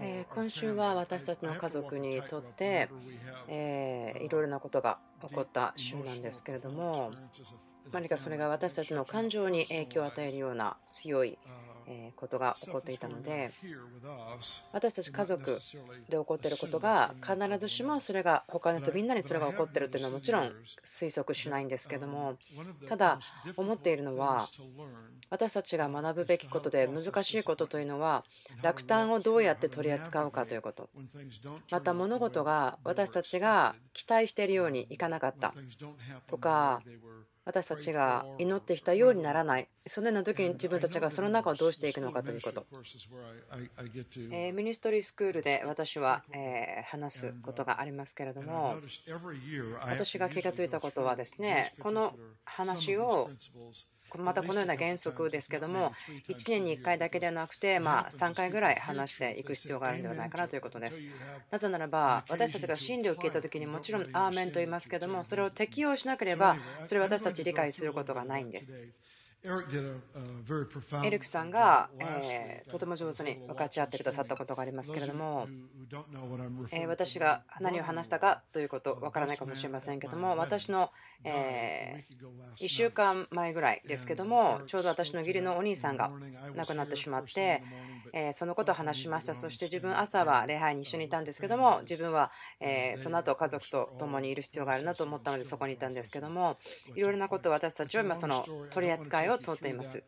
えー今週は私たちの家族にとって、えーいろいろなことが起こった週なんですけれども何かそれが私たちの感情に影響を与えるような強いえーことが起こっていたので私たち家族で起こっていることが必ずしもそれが他の人みんなにそれが起こっているというのはもちろん推測しないんですけどもただ思っているのは私たちが学ぶべきことで難しいことというのは落胆をどうやって取り扱うかということ。また物事が私たちが期待しているようにいかなかった。とか私たちが祈ってきたようにならない。そのような時に自分たちがその中をどうしていくのかということ。えーミニストリースクールで私はえー話すことがありますけれども私が気がついたことはですねこの話をまたこのような原則ですけども1年に1回だけではなくてまあ3回ぐらい話していく必要があるんではないかなということです。なぜならば私たちが真理を聞いた時にもちろんアーメンと言いますけどもそれを適用しなければそれを私たち理解することがないんですエリックさんが、えーとても上手に分かち合ってくださったことがありますけれども、えー私が何を話したかということわからないかもしれませんけども私の、え1週間前ぐらいですけどもちょうど私の義理のお兄さんが亡くなってしまって、えーそのことを話しました。そして自分朝は礼拝に一緒にいたんですけども自分は、えーその後家族と共にいる必要があるなと思ったのでそこにいたんですけどもいろいろなことを私たちは今その取り扱いを通っています。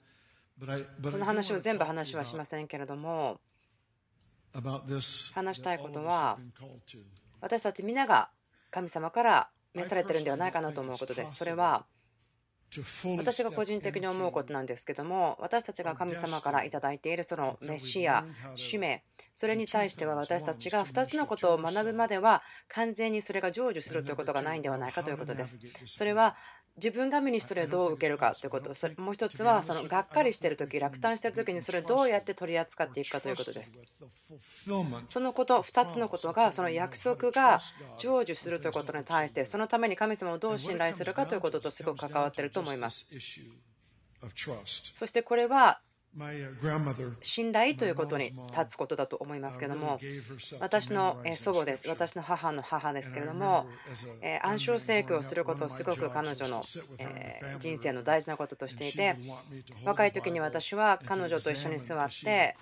その話を全部話はしませんけれども話したいことは私たち皆が神様から召されてるんではないかなと思うことです。それは私が個人的に思うことなんですけども私たちが神様から頂いているそのメシア使命それに対しては私たちが2つのことを学ぶまでは完全にそれが成就するということがないんではないかということです。それは自分がミニストリーをどう受けるかということ。それもう一つはそのがっかりしている時落胆している時にそれをどうやって取り扱っていくかということです。そのこと2つのことがその約束が成就するということに対してそのために神様をどう信頼するかということとすごく関わっていると思います。そしてこれは信頼ということに立つことだと思いますけども私のえー祖母です。私の母の母ですけれどもえー暗唱聖句をすることをすごく彼女のえー人生の大事なこととしていて若い時に私は彼女と一緒に座って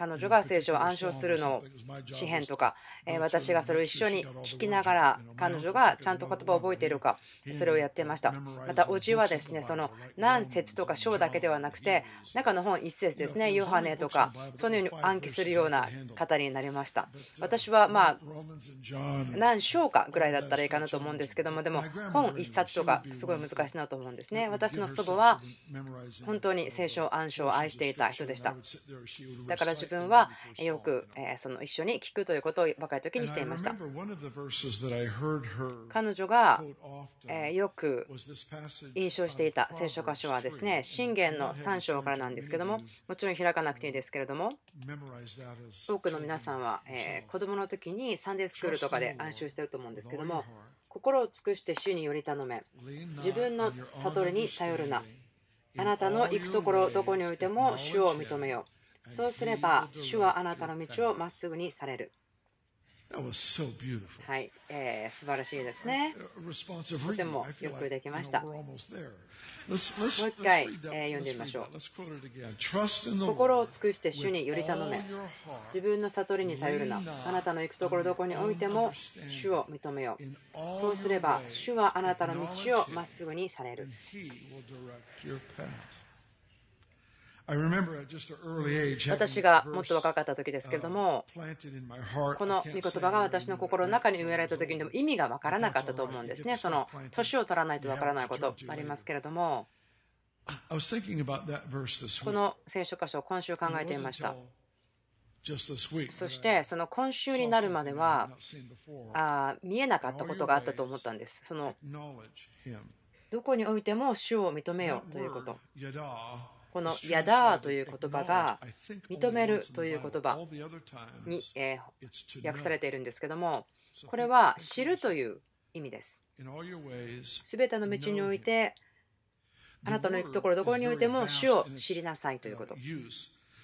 彼女が聖書を暗唱するのを詩篇とか、私がそれを一緒に聞きながら彼女がちゃんと言葉を覚えているかそれをやっていました。またおじはですねその何節とか章だけではなくて中の本一節ですねヨハネとかそのように暗記するような方になりました。私はまあ何章かぐらいだったらいいかなと思うんですけどもでも本一冊とかすごい難しいなと思うんですね。私の祖母は本当に聖書暗唱を愛していた人でした。だから自分はよくえーその一緒に聞くということを若い時にしていました。彼女がえーよく印象していた聖書箇所はですね信玄の3章からなんですけどももちろん開かなくていいですけれども多くの皆さんはえー子供の時にサンデースクールとかで暗唱してると思うんですけども心を尽くして主により頼め自分の悟りに頼るな。あなたの行くところどこにおいても主を認めようそうすれば主はあなたの道をまっすぐにされる。はい、えー素晴らしいですね。とてもよくできました。もう一回えー読んでみましょう。心を尽くして主により頼め。自分の悟りに頼るな。あなたの行くところどこにおいても主を認めよう。そうすれば主はあなたの道をまっすぐにされる私がもっと若かった時ですけれどもこの御言葉が私の心の中に埋められた時にでも意味が分からなかったと思うんですね。その年を取らないと分からないことありますけれども。この聖書箇所を今週考えていました。そしてその今週になるまではあー見えなかったことがあったと思ったんです。そのどこにおいても主を認めようということこの「ヤダー」という言葉が認めるという言葉に、えー訳されているんですけどもこれは知るという意味です。すべての道においてあなたの行くところどこにおいても主を知りなさいということ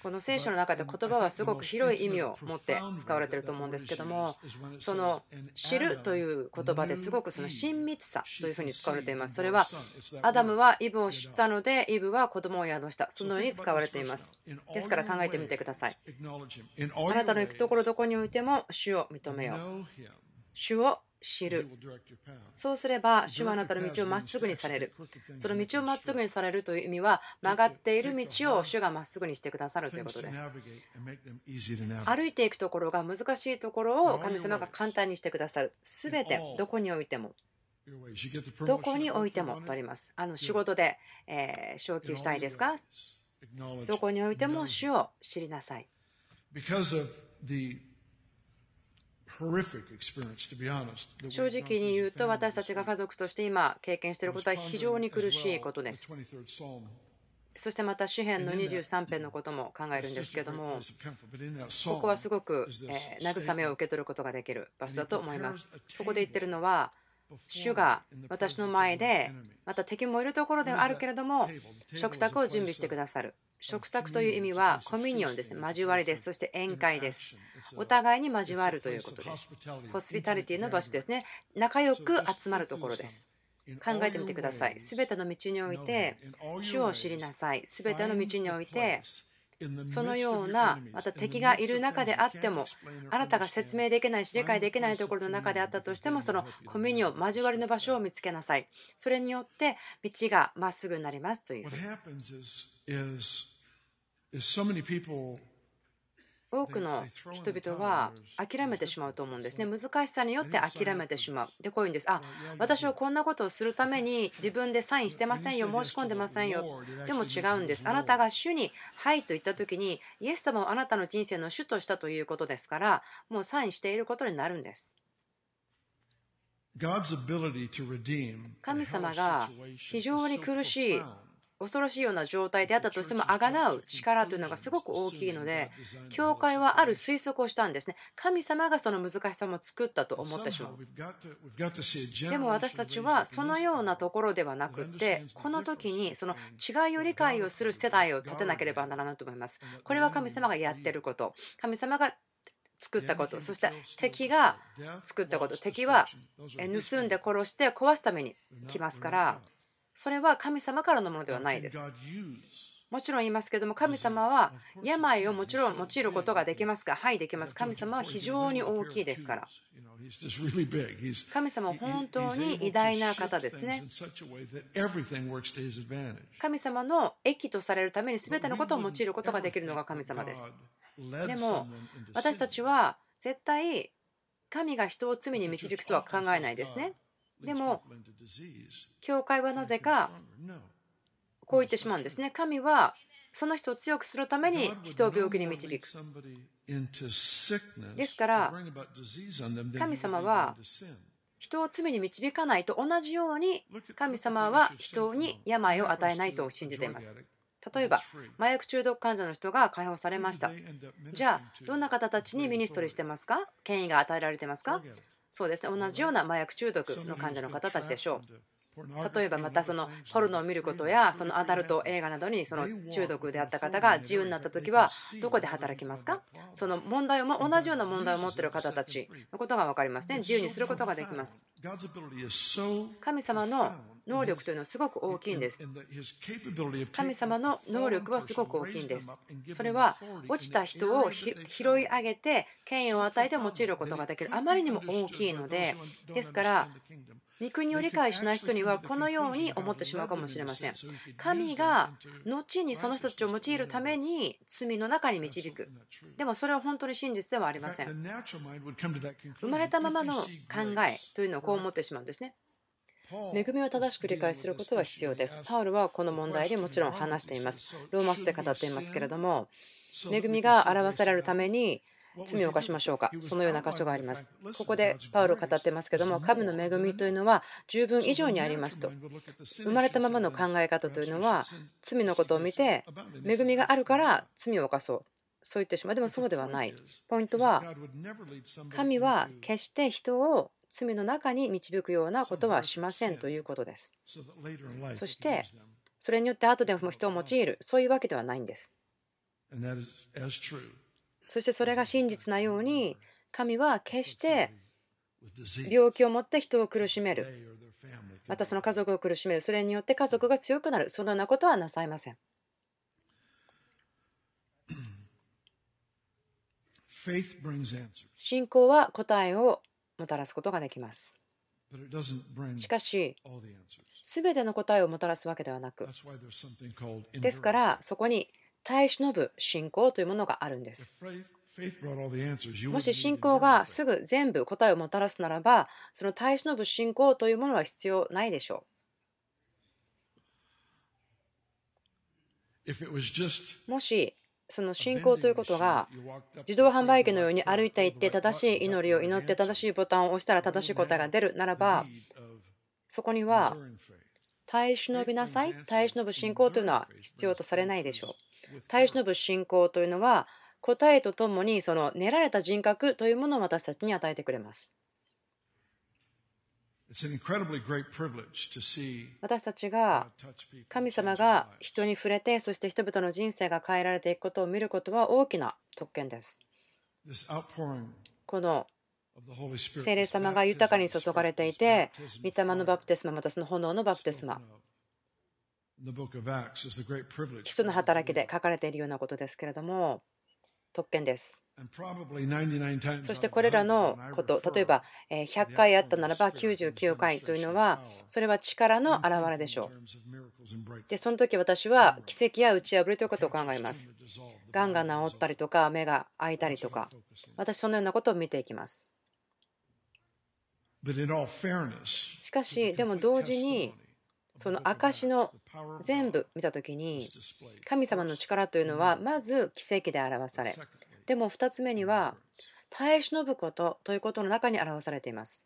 ここの聖書の中で言葉はすごく広い意味を持って使われていると思うんですけどもその知るという言葉ですごくその親密さというふうに使われています。それはアダムはイブを知ったのでイブは子供を宿した。そのように使われています。ですから考えてみてください。あなたの行くところどこにおいても主を認めよう。主を知る。そうすれば、主はあなたの道をまっすぐにされる。その道をまっすぐにされるという意味は、曲がっている道を主がまっすぐにしてくださるということです。歩いていくところが難しいところを神様が簡単にしてくださる。すべて、どこにおいても。どこにおいてもとあります。あの仕事で、えー、昇給したいですか？どこにおいても主を知りなさい。正直に言うと私たちが家族として今経験していることは非常に苦しいことです。そしてまた詩篇の23編のことも考えるんですけどもここはすごく慰めを受け取ることができる場所だと思います。ここで言ってるのは主が私の前でまた敵もいるところではあるけれども食卓を準備してくださる食卓という意味はコミュニオンですね。交わりです。そして宴会です。お互いに交わるということです。ホスピタリティの場所ですね。仲良く集まるところです。考えてみてください。すべての道において、主を知りなさい。すべての道において、そのようなまた敵がいる中であってもあなたが説明できないし理解できないところの中であったとしてもそのコミュニオン交わりの場所を見つけなさい。それによって道がまっすぐになりますという多くの人々は諦めてしまうと思うんですね。難しさによって諦めてしまう。で、こういうんです。あ、私はこんなことをするために自分でサインしてませんよ、申し込んでませんよ。でも違うんです。あなたが主にはいと言った時に、イエス様をあなたの人生の主としたということですから、もうサインしていることになるんです。神様が非常に苦しい恐ろしいような状態であったとしてもあがなう力というのがすごく大きいので教会はある推測をしたんですね。神様がその難しさも作ったと思ってしまうでも私たちはそのようなところではなくてこの時にその違いを理解をする世代を立てなければならないと思います。これは神様がやってること。神様が作ったこと。そして敵が作ったこと。敵は盗んで殺して壊すために来ますからそれは神様からのものではないです。もちろん言いますけども、神様は病をもちろん用いることができますが、はい、できます。神様は非常に大きいですから。神様は本当に偉大な方ですね。神様の益とされるために全てのことを用いることができるのが神様です。でも、私たちは絶対神が人を罪に導くとは考えないですね。でも、教会はなぜかこう言ってしまうんですね。神はその人を強くするために人を病気に導く。ですから、神様は人を罪に導かないと同じように神様は人に病を与えないと信じています。例えば、麻薬中毒患者の人が解放されました。じゃあ、どんな方たちにミニストリーしてますか？権威が与えられてますか？そうですね。同じような麻薬中毒の患者の方たちでしょう。例えばまたそのポルノを見ることやそのアダルト映画などにその中毒であった方が自由になった時はどこで働きますか？その問題を同じような問題を持っている方たちのことが分かりますね。自由にすることができます。神様の能力というのはすごく大きいんです神様の能力はすごく大きいんですそれは落ちた人を拾い上げて権威を与えて用いることができるあまりにも大きいのでですから御国を理解しない人にはこのように思ってしまうかもしれません。神が後にその人たちを用いるために罪の中に導く。でもそれは本当に真実ではありません。生まれたままの考えというのをこう思ってしまうんですね。恵みを正しく理解することは必要です。パウルはこの問題でもちろん話しています。ローマ書で語っていますけれども、恵みが表されるために罪を犯しましょうか。そのような箇所があります。ここでパウロ語ってますけども神の恵みというのは十分以上にありますと。生まれたままの考え方というのは罪のことを見て恵みがあるから罪を犯そう。そう言ってしまう。でもそうではない。ポイントは神は決して人を罪の中に導くようなことはしませんということです。そしてそれによって後で人を用いるそういうわけではないんです。そしてそれが真実なように神は決して病気を持って人を苦しめる。またその家族を苦しめる。それによって家族が強くなる。そのようなことはなさいません。信仰は答えをもたらすことができます。しかし全ての答えをもたらすわけではなくですからそこに耐え忍ぶ信仰というものがあるんです。もし信仰がすぐ全部答えをもたらすならばその耐え忍ぶ信仰というものは必要ないでしょう。もしその信仰ということが自動販売機のように歩いていって正しい祈りを祈って正しいボタンを押したら正しい答えが出るならばそこには耐え忍びなさい。耐え忍ぶ信仰というのは必要とされないでしょう。耐え忍ぶ信仰というのは答えとともにその練られた人格というものを私たちに与えてくれます私たちが神様が人に触れてそして人々の人生が変えられていくことを見ることは大きな特権です。この聖霊様が豊かに注がれていて御霊のバプテスマまたその炎のバプテスマ。人の働きで書かれているようなことですけれども特権です。そしてこれらのこと、例えば100回あったならば99回というのは、それは力の表れでしょう。で、その時私は奇跡や打ち破りということを考えます。がんが治ったりとか、目が開いたりとか、私そのようなことを見ていきます。しかし、でも同時に、その証の全部見た時に神様の力というのはまず奇跡で表されでも2つ目には耐え忍ぶことということの中に表されています。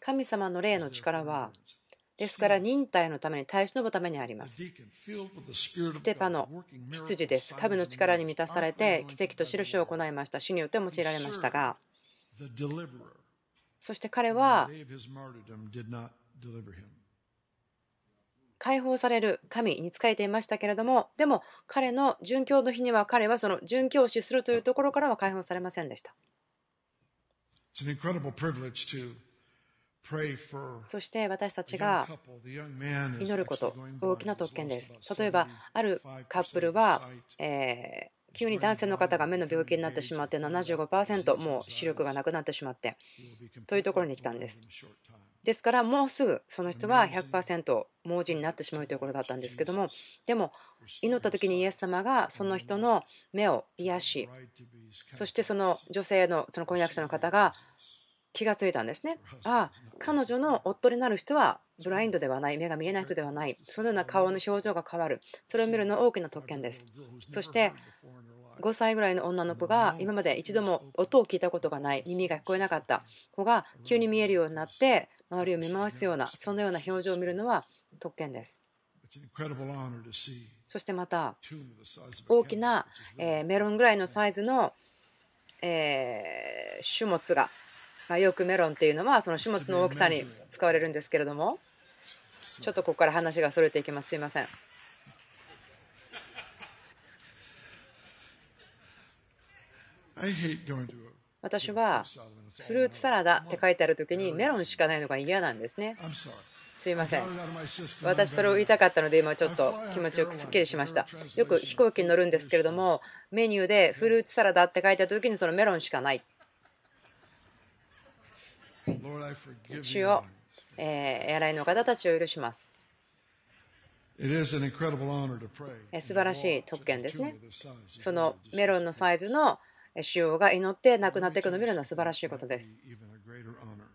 神様の霊の力はですから忍耐のために耐え忍ぶためにあります。ステパの執事です。神の力に満たされて奇跡と印を行いました。主によって用いられましたが。そして彼は解放される神に仕えていましたけれどもでも彼の殉教の日には彼はその殉教死するというところからは解放されませんでした。そして私たちが祈ること大きな特権です。例えばあるカップルは、えー急に男性の方が目の病気になってしまって75%もう視力がなくなってしまってというところに来たんですですからもうすぐその人は100%盲人になってしまうということだったんですけどもでも祈った時にイエス様がその人の目を癒しそしてその女性のその婚約者の方が気がついたんですね。ああ彼女の夫になる人はブラインドではない目が見えない人ではないそのような顔の表情が変わるそれを見るのは大きな特権です。そして5歳ぐらいの女の子が今まで一度も音を聞いたことがない耳が聞こえなかった子が急に見えるようになって周りを見回すようなそのような表情を見るのは特権です。そしてまた大きなメロンぐらいのサイズの種物がよくメロンっていうのはその種物の大きさに使われるんですけれどもちょっとここから話がそれていきますすいません。私はフルーツサラダって書いてある時にメロンしかないのが嫌なんですね。すいません。私それを言いたかったので今ちょっと気持ちよくすっきりしました。よく飛行機に乗るんですけれどもメニューでフルーツサラダって書いてあった時にそのメロンしかない。主よ、えー、エアラインの方たちを許します。素晴らしい特権ですね。そのメロンのサイズの主要が祈って亡くなっていくのを見るのは素晴らしいことです。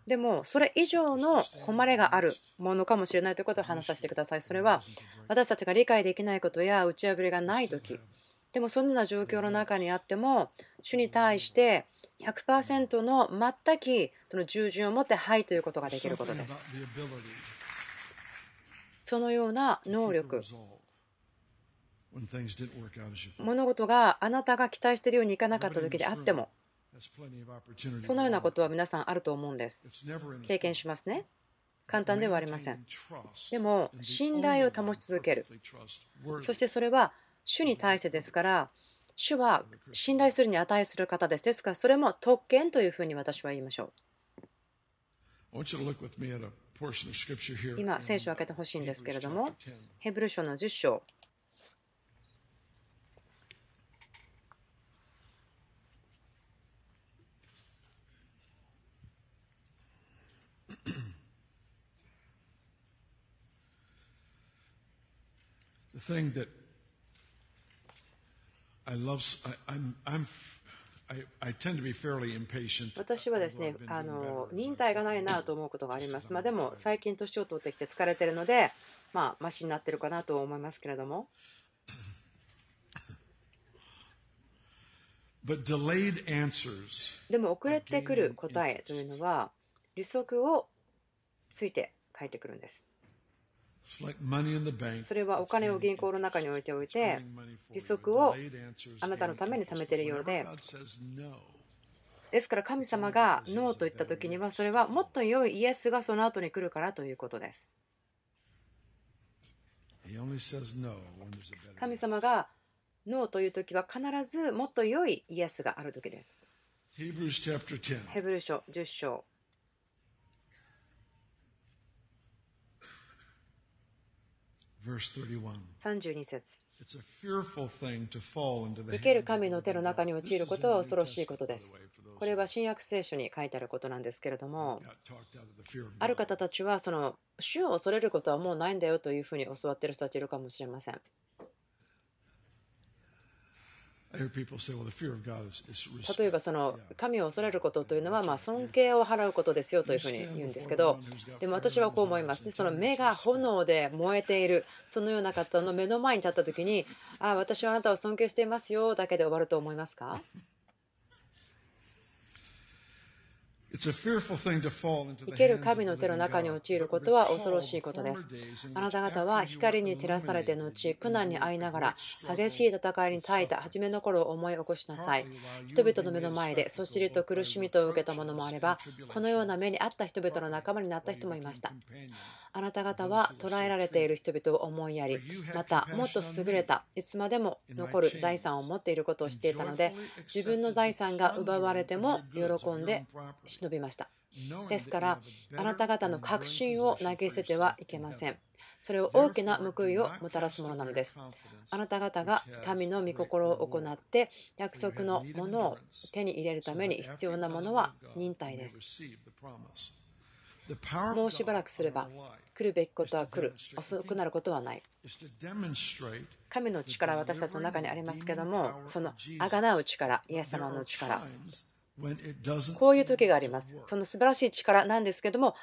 でも、それ以上の誉れがあるものかもしれないということを話させてください。それは私たちが理解できないことや打ち破りがないとき、でもそんな状況の中にあっても、主に対して100%の全くその従順を持ってはいということができることです。そのような能力、物事があなたが期待しているようにいかなかった時であっても。そのようなことは皆さんあると思うんです。経験しますね。簡単ではありません。でも信頼を保ち続ける。そしてそれは主に対してですから、主は信頼するに値する方です。ですから、それも特権というふうに私は言いましょう。今、聖書を開けてほしいんですけれども、ヘブル書の10章。Thing that I love, I, I'm, I'm, I, I tend to be fairly impatient. 私はですね、あの忍耐がないなと思うことがあります。まあ、でも最近年を取ってきて疲れてるので、まあマシになってるかなと思いますけれども。でも遅れてくる答えというのは利息をついて書いてくるんです。それはお金を銀行の中に置いておいて、利息をあなたのために貯めているようで、ですから神様がノーと言った時には、それはもっと良いイエスがその後に来るからということです。神様がノーという時は必ずもっと良いイエスがある時です。ヘブル書10章32節生ける神の手の中に陥ることは恐ろしいことです。これは新約聖書に書いてあることなんですけれども、ある方たちは、その、主を恐れることはもうないんだよというふうに教わっている人たちいるかもしれません。例えばその神を恐れることというのはま尊敬を払うことですよというふうに言うんですけどでも私はこう思います。でその目が炎で燃えているそのような方の目の前に立った時にああ私はあなたを尊敬していますよだけで終わると思いますか？生ける神の手の中に陥ることは恐ろしいことです。あなた方は光に照らされて後、苦難に遭いながら、激しい戦いに耐えた初めの頃を思い起こしなさい。人々の目の前で、そしりと苦しみと受けたものもあれば、このような目にあった人々の仲間になった人もいました。あなた方は捕らえられている人々を思いやり、またもっと優れた、いつまでも残る財産を持っていることを知っていたので、自分の財産が奪われても喜んで忍びました。ですから、あなた方の確信を投げ捨ててはいけません。それを大きな報いをもたらすものなのです。あなた方が神の御心を行って約束のものを手に入れるために必要なものは忍耐です。もうしばらくすれば来るべきことは来る遅くなることはない神の力は私たちの中にありますけどもそのあがなう力イエス様の力こういう時があります。その素晴らしい力なんですけども、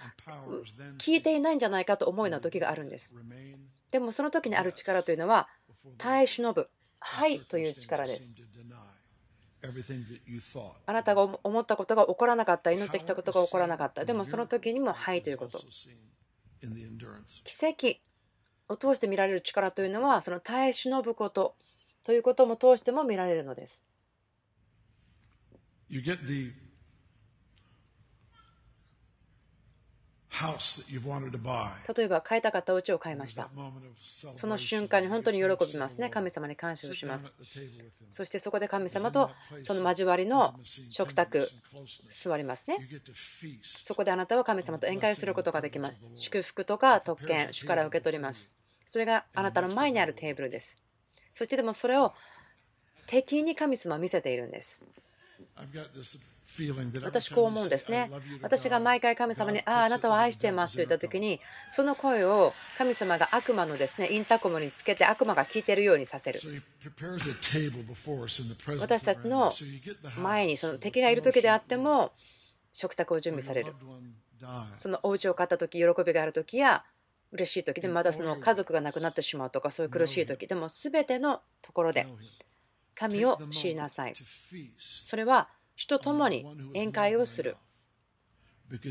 聞いていないんじゃないかと思うような時があるんです。でもその時にある力というのは、耐え忍ぶ、はいという力です。あなたが思ったことが起こらなかった、祈ってきたことが起こらなかった。でもその時にもはいということ。奇跡を通して見られる力というのは、その耐え忍ぶことということも通しても見られるのです。You get the house that you've wanted to buy. 例えば買いたかったお家を買いました。その瞬間に本当に喜びますね。神様に感謝をします。そしてそこで神様とその交わりの食卓座りますね。そこであなたは神様と宴会をすることができます。祝福とか特権、主から受け取ります。それがあなたの前にあるテーブルです。そしてでもそれを敵に神様は見せているんです。私こう思うんですね。私が毎回神様に、ああ、あなたは愛していますと言った時に、その声を神様が悪魔のですねインターコムにつけて悪魔が聞いているようにさせる。私たちの前にその敵がいる時であっても食卓を準備される。そのお家を買った時、喜びがある時や嬉しい時でまたその家族が亡くなってしまうとかそういう苦しい時でも全てのところで神を知りなさい。それは主と共に宴会をする。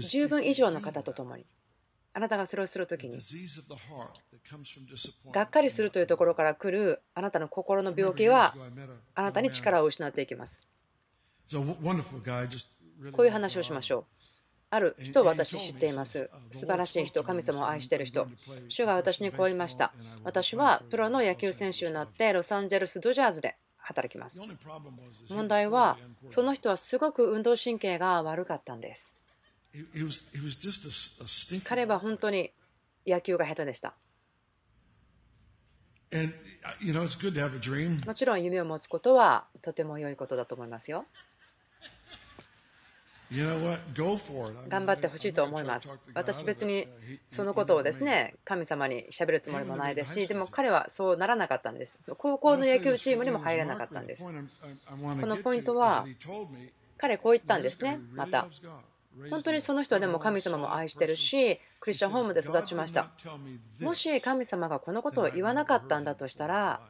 十分以上の方と共に。あなたがそれをするときに、がっかりするというところから来るあなたの心の病気は、あなたに力を失っていきます。こういう話をしましょう。ある人を私知っています。素晴らしい人、神様を愛している人。主が私にこう言いました。私はプロの野球選手になってロサンゼルス・ドジャーズで働きます。問題は、その人はすごく運動神経が悪かったんです。彼は本当に野球が下手でした。もちろん夢を持つことはとても良いことだと思いますよ。頑張ってほしいと思います。私別にそのことをですね神様にしゃべるつもりもないですしでも彼はそうならなかったんです。高校の野球チームにも入れなかったんです。このポイントは彼こう言ったんですねまた。本当にその人はでも神様も愛してるしクリスチャンホームで育ちましたもし神様がこのことを言わなかったんだとしたら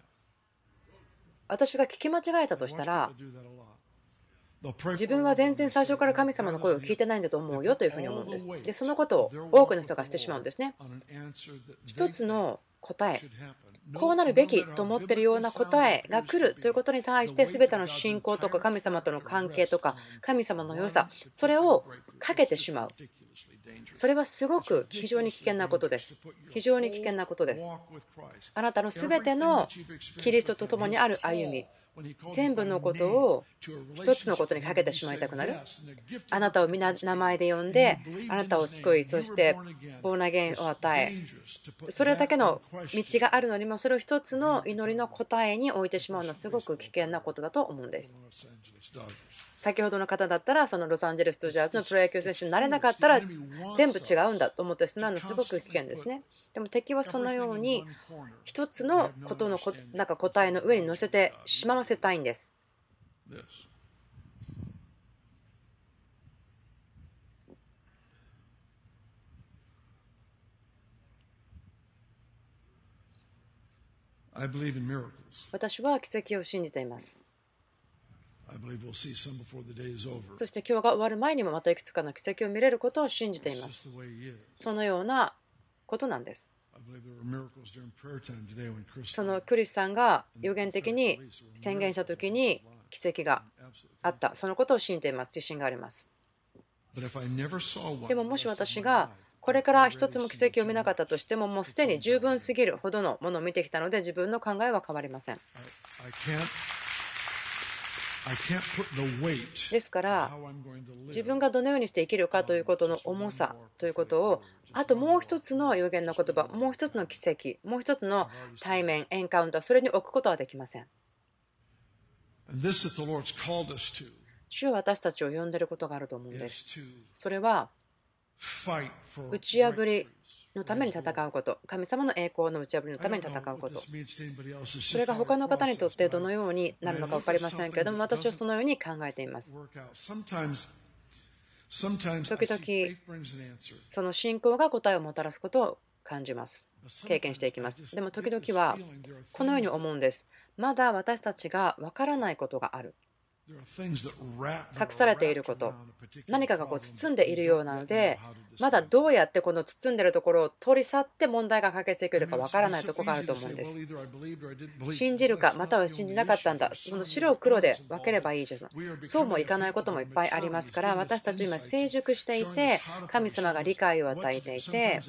私が聞き間違えたとしたら自分は全然最初から神様の声を聞いてないんだと思うよというふうに思うんです。でそのことを多くの人がしてしまうんですね。一つの答え。こうなるべきと思っているような答えが来るということに対して全ての信仰とか神様との関係とか神様の良さそれをかけてしまう。それはすごく非常に危険なことです。非常に危険なことです。あなたの全てのキリストと共にある歩み全部のことを一つのことにかけてしまいたくなる。あなたを皆名前で呼んであなたを救いそしてボーナゲンを与えそれだけの道があるのにもそれを一つの祈りの答えに置いてしまうのはすごく危険なことだと思うんです。先ほどの方だったらそのロサンゼルス・ドジャーズのプロ野球選手になれなかったら全部違うんだと思ってしまうのはすごく危険ですねでも敵はそのように一つのことのなんか答えの上に乗せてしまわせたいんです。私は奇跡を信じています。そして今日が終わる前にもまたいくつかの奇跡を見れることを信じています。そのようなことなんです。そのクリスさんが予言的に宣言した時に奇跡があった、そのことを信じています、自信があります。でももし私がこれから一つも奇跡を見なかったとしても、もうすでに十分すぎるほどのものを見てきたので、自分の考えは変わりません。ですから自分がどのようにして生きるかということの重さということをあともう一つの予言の言葉もう一つの奇跡もう一つの対面エンカウンターそれに置くことはできません。主は私たちを呼んでいることがあると思うんです。それは打ち破りのために戦うこと、神様の栄光の打ち破りのために戦うこと、それが他の方にとってどのようになるのか分かりませんけれども、私はそのように考えています。時々、その信仰が答えをもたらすことを感じます。経験していきます。でも時々はこのように思うんです。まだ私たちが分からないことがある。隠されていること。何かがこう包んでいるようなのでまだどうやってこの包んでいるところを取り去って問題が解決できるかわからないところがあると思うんです。信じるかまたは信じなかったんだ。その白を黒で分ければいいじゃん。そうもいかないこともいっぱいありますから私たち今成熟していて神様が理解を与えていて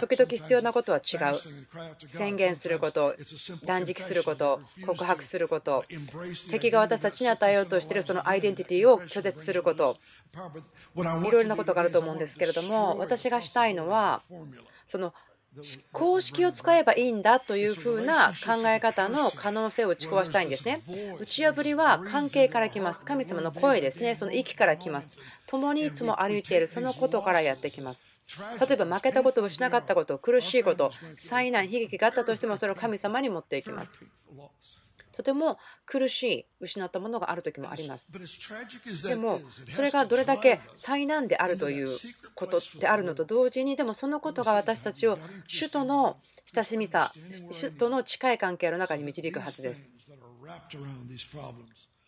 時々必要なことは違う。宣言すること断食すること告白すること敵が私たちに与えようとしているそのアイデンティティを拒絶すること、いろいろなことがあると思うんですけれども、私がしたいのは、その公式を使えばいいんだというふうな考え方の可能性を打ち壊したいんですね。打ち破りは関係から来ます。神様の声ですね。その息から来ます。共にいつも歩いているそのことからやってきます。例えば負けたことをしなかったこと、苦しいこと、災難、悲劇があったとしてもそれを神様に持っていきます。とても苦しい失ったものがある時もあります。でもそれがどれだけ災難であるということであるのと同時にでもそのことが私たちを首都の親しみさ首都の近い関係の中に導くはずです。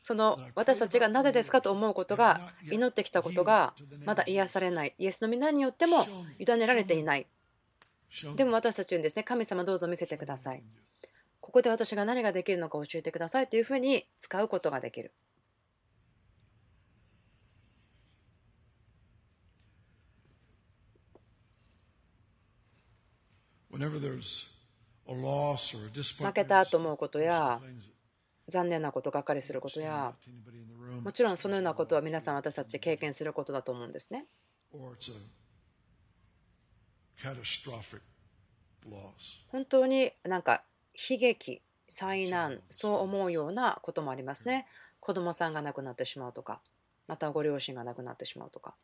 その私たちがなぜですかと思うことが祈ってきたことがまだ癒されない。イエスの皆によっても委ねられていない。でも私たちにですね。神様どうぞ見せてくださいここで私が何ができるのか教えてくださいというふうに使うことができる。負けたと思うことや残念なことがっかりすることやもちろんそのようなことは皆さん私たち経験することだと思うんですね。本当になんか悲劇災難そう思うようなこともありますね。子供さんが亡くなってしまうとかまたご両親が亡くなってしまうとか。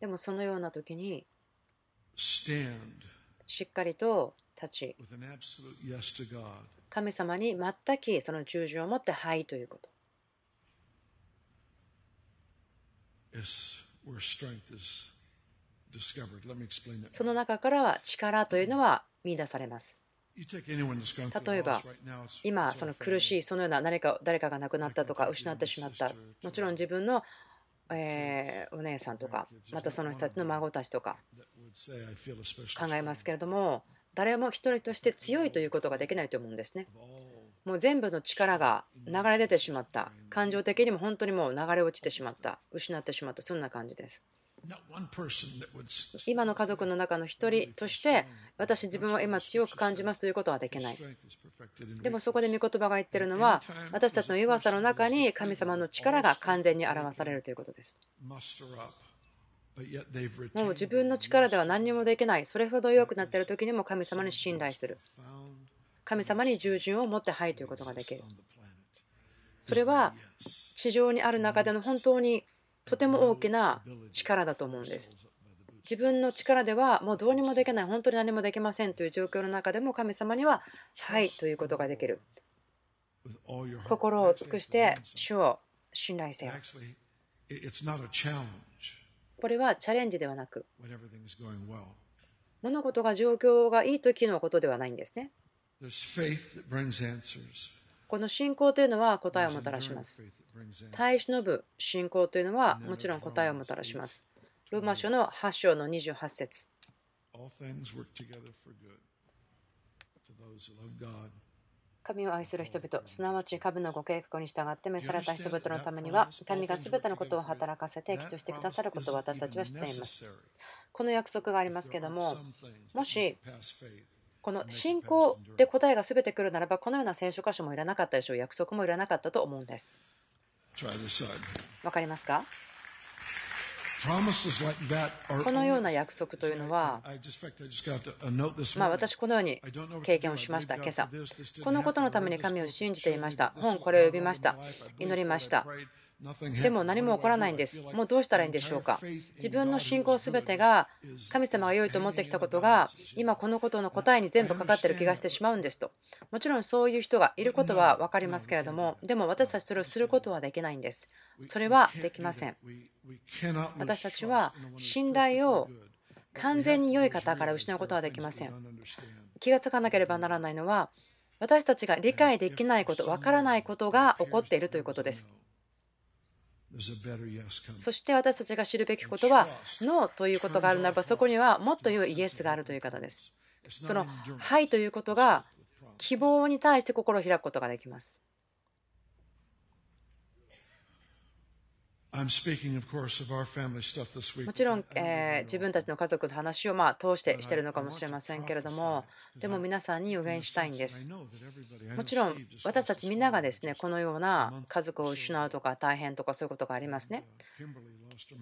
でもそのような時にしっかりと立ち。神様に全くその従順を持ってはいということ。その中からは力というのは見出されます。例えば今その苦しいそのような何か誰かが亡くなったとか失ってしまった。もちろん自分のえー、お姉さんとかまたその人たちの孫たちとか。考えますけれども誰も一人として強いということができないと思うんですね。もう全部の力が流れ出てしまった。感情的にも本当にもう流れ落ちてしまった。失ってしまった。そんな感じです。今の家族の中の一人として私自分は今強く感じますということはできない。でもそこで御言葉が言ってるのは私たちの弱さの中に神様の力が完全に表されるということですもう自分の力では何にもできないそれほど弱くなっている時にも神様に信頼する神様に従順を持ってはいということができるそれは地上にある中での本当にとても大きな力だと思うんです。自分の力ではもうどうにもできない、本当に何もできませんという状況の中でも神様には、はいということができる。心を尽くして主を信頼せよ。これはチャレンジではなく、物事が状況がいい時のことではないんですね。この信仰というのは答えをもたらします。耐え忍ぶ信仰というのはもちろん答えをもたらします。ローマ書の8章の28節神を愛する人々、すなわち神のご計画に従って召された人々のためには、神が全てのことを働かせて益としてくださることを私たちは知っています。この約束がありますけども、もしこの信仰で答えが全て来るならば、このような聖書箇所もいらなかったでしょう、約束もいらなかったと思うんです。わかりますか？このような約束というのは、まあ、私、このように経験をしました、今朝。このことのために神を信じていました。本、これを読みました。祈りました。でも何も起こらないんです。もうどうしたらいいんでしょうか？自分の信仰すべてが神様が良いと思ってきたことが今このことの答えに全部かかってる気がしてしまうんですと。もちろんそういう人がいることは分かりますけれども、でも私たちそれをすることはできないんです。それはできません。私たちは信頼を完全に良い方から失うことはできません。気がつかなければならないのは私たちが理解できないこと、分からないことが起こっているということです。そして私たちが知るべきことは、ノーということがあるならば、そこにはもっと良いイエスがあるという方です。その、はいということが、希望に対して心を開くことができます。もちろん、えー、自分たちの家族の話をまあ通してしてるのかもしれませんけれども、でも皆さんに予言したいんです。もちろん、私たちみんながですねこのような家族を失うとか大変とかそういうことがありますね。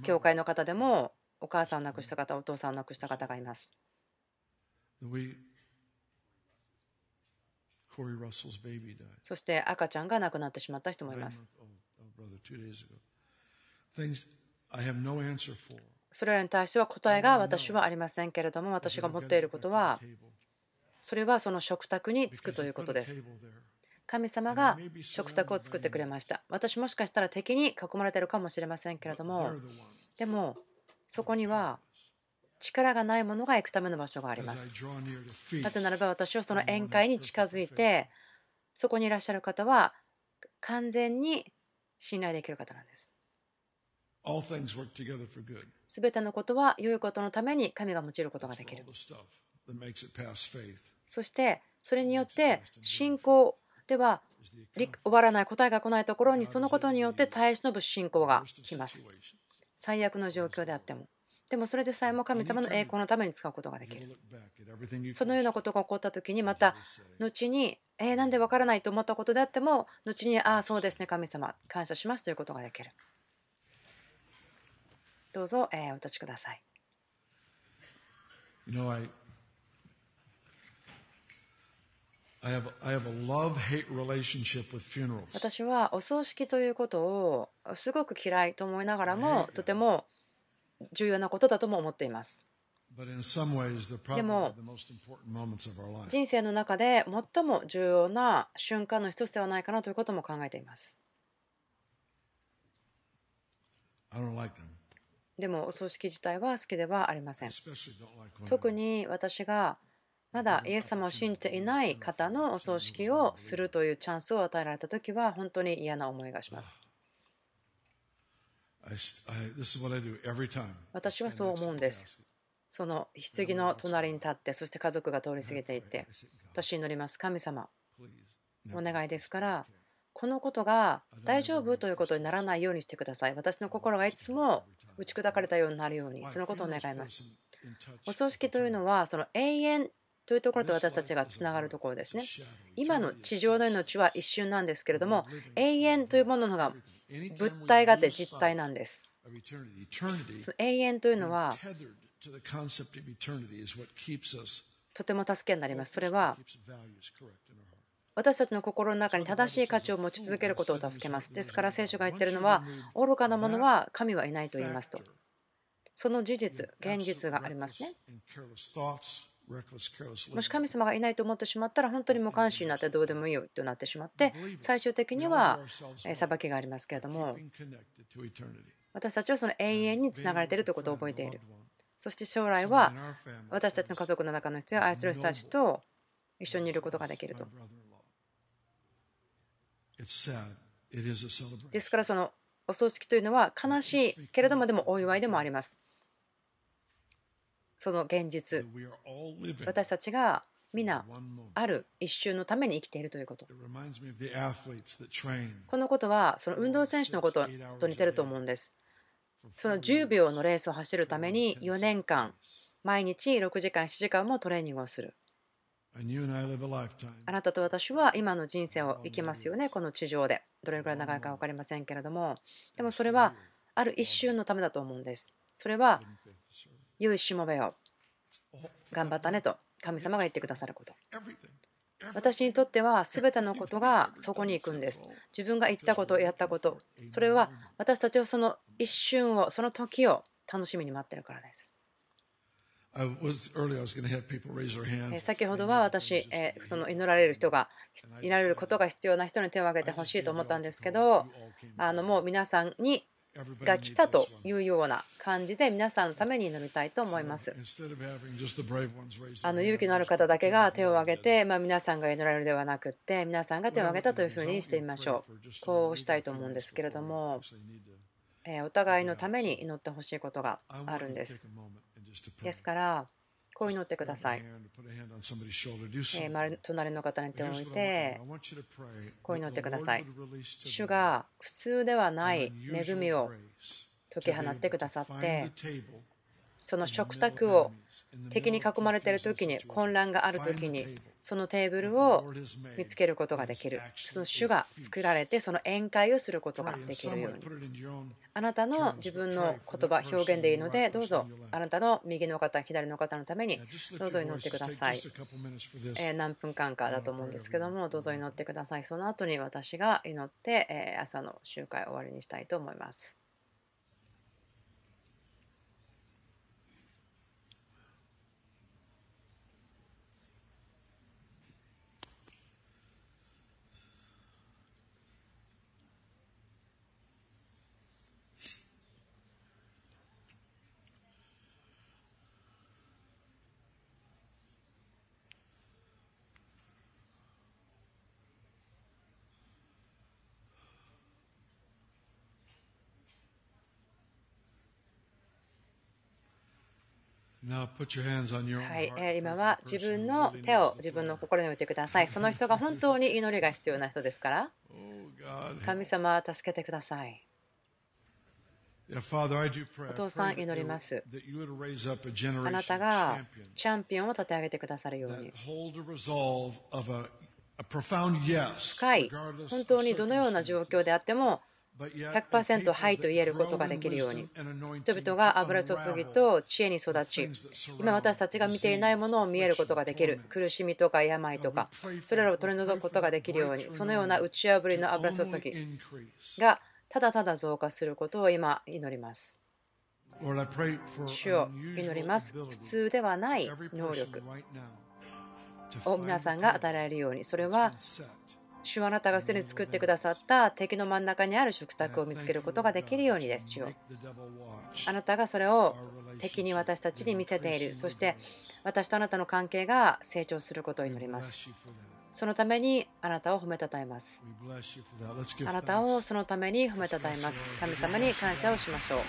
教会の方でもお母さんを亡くした方、お父さんを亡くした方がいます。そして赤ちゃんが亡くなってしまった人もいます。それらに対しては答えが私はありませんけれども私が持っていることはそれはその食卓につくということです。神様が食卓を作ってくれました。私もしかしたら敵に囲まれているかもしれませんけれどもでもそこには力がないものが行くための場所があります。なぜならば私はその宴会に近づいてそこにいらっしゃる方は完全に信頼できる方なんです。すべてのことは良いことのために神が用いることができる。そしてそれによって信仰では終わらない答えが来ないところにそのことによって耐え忍ぶ信仰が来ます。最悪の状況であっても。でもそれでさえも神様の栄光のために使うことができる。そのようなことが起こった時にまた後にえー、なんでわからないと思ったことであっても後にああそうですね神様感謝しますということができるどうぞ、えー、お立ちください You know, I, I have, I have a love-hate relationship with funerals. 私はお葬式ということをすごく嫌いと思いながらもとても重要なことだとも思っています。でも人生の中で最も重要な瞬間の一つではないかなということも考えています。でもお葬式自体は好きではありません。特に私がまだイエス様を信じていない方のお葬式をするというチャンスを与えられた時は本当に嫌な思いがします。私はそう思うんです。その棺の隣に立って、そして家族が通り過ぎていって、私祈ります。神様、お願いですから、このことが大丈夫ということにならないようにしてください。私の心がいつも打ち砕かれたようになるように、そのことを願います。お葬式というのは、その永遠というところと私たちがつながるところですね。今の地上の命は一瞬なんですけれども、永遠というもののが物体があって実体なんです。その永遠というのは、とても助けになります。それは私たちの心の中に正しい価値を持ち続けることを助けます。ですから聖書が言っているのは、愚かなものは神はいないと言いますと。その事実、現実がありますね。もし神様がいないと思ってしまったら本当に無関心になってどうでもいいよとなってしまって最終的には裁きがありますけれども私たちはその永遠につながれているということを覚えているそして将来は私たちの家族の中の人や愛する人たちと一緒にいることができるとですからそのお葬式というのは悲しいけれどもでもお祝いでもあります。その現実。私たちが皆ある一瞬のために生きているということ。このことはその運動選手のことと似てると思うんです。その10秒のレースを走るために4年間毎日6時間7時間もトレーニングをするあなたと私は今の人生を生きますよねこの地上で。どれぐらい長いか分かりませんけれども。でもそれはある一瞬のためだと思うんです。それは良いしもべよ頑張ったねと。神様が言ってくださること。私にとっては全てのことがそこに行くんです。自分が言ったことやったこと。それは私たちはその一瞬をその時を楽しみに待ってるからです先ほどは私、その祈られる人が、いられることが必要な人に手を挙げてほしいと思ったんですけど、あのもう皆さんにが来たというような感じで皆さんのために祈りたいと思います。あの勇気のある方だけが手を挙げて、まあ、皆さんが祈られるではなくって皆さんが手を挙げたというふうにしてみましょう。こうしたいと思うんですけれども、えお互いのために祈ってほしいことがあるんです。ですからこう祈ってください。え隣の方に手を置いて、こう祈ってください。主が普通ではない恵みを解き放ってくださって、その食卓を敵に囲まれている時に混乱がある時にそのテーブルを見つけることができる。その主が作られてその宴会をすることができるように。あなたの自分の言葉表現でいいのでどうぞあなたの右の方左の方のためにどうぞ祈ってください。何分間かだと思うんですけどもどうぞ祈ってください。その後に私が祈って朝の集会を終わりにしたいと思います。はい、今は自分の手を自分の心に置いてください。その人が本当に祈りが必要な人ですから、神様、助けてください。お父さん、祈ります。あなたがチャンピオンを立て上げてくださるように。深い、本当にどのような状況であっても、100%はいと言えることができるように。人々が油注ぎと知恵に育ち今私たちが見ていないものを見えることができる苦しみとか病とかそれらを取り除くことができるようにそのような打ち破りの油注ぎがただただ増加することを今祈ります。主を祈ります。普通ではない能力を皆さんが与えられるように。それは主はあなたがすでに作ってくださった敵の真ん中にある食卓を見つけることができるようにです。主よあなたがそれを敵に私たちに見せている。そして私とあなたの関係が成長することを祈ります。そのためにあなたを褒めたたえます。あなたをそのために褒めたたえます。神様に感謝をしましょう。